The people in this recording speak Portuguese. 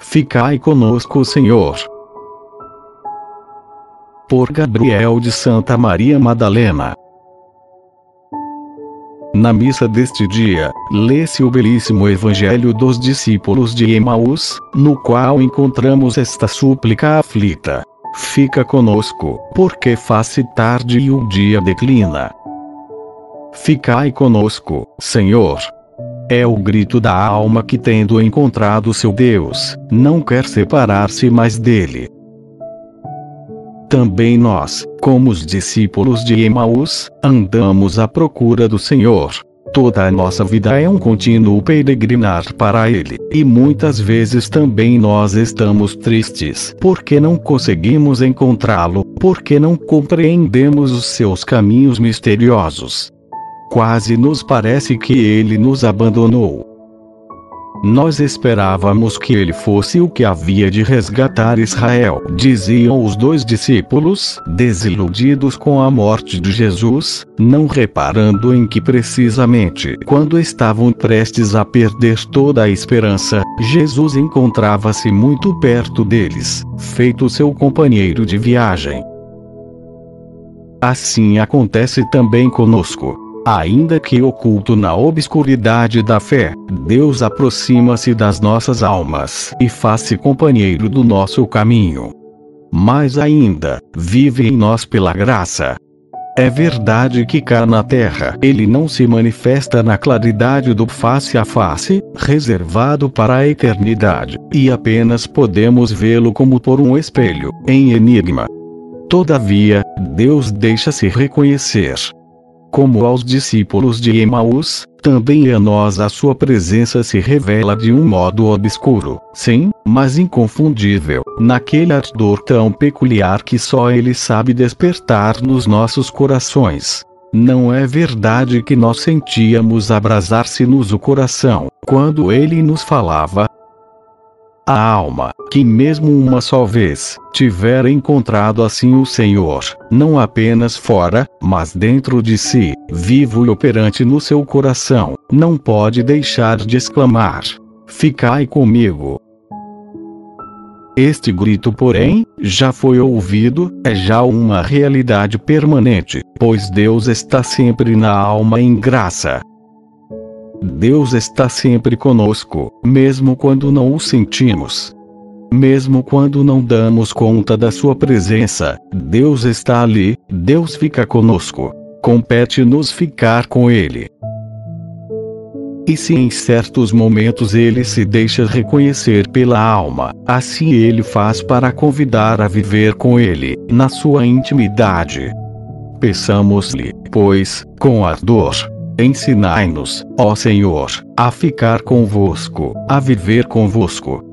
Ficai conosco, Senhor. Por Gabriel de Santa Maria Madalena. Na missa deste dia, lê-se o belíssimo Evangelho dos discípulos de Emaús, no qual encontramos esta súplica aflita: Fica conosco, porque faz-se tarde e o dia declina. Ficai conosco, Senhor. É o grito da alma que, tendo encontrado seu Deus, não quer separar-se mais dele. Também nós, como os discípulos de Emaús, andamos à procura do Senhor. Toda a nossa vida é um contínuo peregrinar para Ele, e muitas vezes também nós estamos tristes porque não conseguimos encontrá-lo, porque não compreendemos os seus caminhos misteriosos. Quase nos parece que ele nos abandonou. Nós esperávamos que ele fosse o que havia de resgatar Israel, diziam os dois discípulos, desiludidos com a morte de Jesus, não reparando em que precisamente quando estavam prestes a perder toda a esperança, Jesus encontrava-se muito perto deles, feito seu companheiro de viagem. Assim acontece também conosco. Ainda que oculto na obscuridade da fé, Deus aproxima-se das nossas almas e faz-se companheiro do nosso caminho. Mais ainda, vive em nós pela graça. É verdade que cá na terra ele não se manifesta na claridade do face a face, reservado para a eternidade, e apenas podemos vê-lo como por um espelho, em enigma. Todavia, Deus deixa-se reconhecer como aos discípulos de Emaús, também a nós a sua presença se revela de um modo obscuro, sim, mas inconfundível, naquele ardor tão peculiar que só ele sabe despertar nos nossos corações. Não é verdade que nós sentíamos abrasar-se-nos o coração, quando ele nos falava, a alma, que mesmo uma só vez, tiver encontrado assim o Senhor, não apenas fora, mas dentro de si, vivo e operante no seu coração, não pode deixar de exclamar: Ficai comigo. Este grito, porém, já foi ouvido, é já uma realidade permanente, pois Deus está sempre na alma em graça, Deus está sempre conosco, mesmo quando não o sentimos. Mesmo quando não damos conta da Sua presença, Deus está ali, Deus fica conosco. Compete-nos ficar com Ele. E se em certos momentos ele se deixa reconhecer pela alma, assim ele faz para convidar a viver com ele, na sua intimidade. Peçamos-lhe, pois, com ardor, Ensinai-nos, ó Senhor, a ficar convosco, a viver convosco.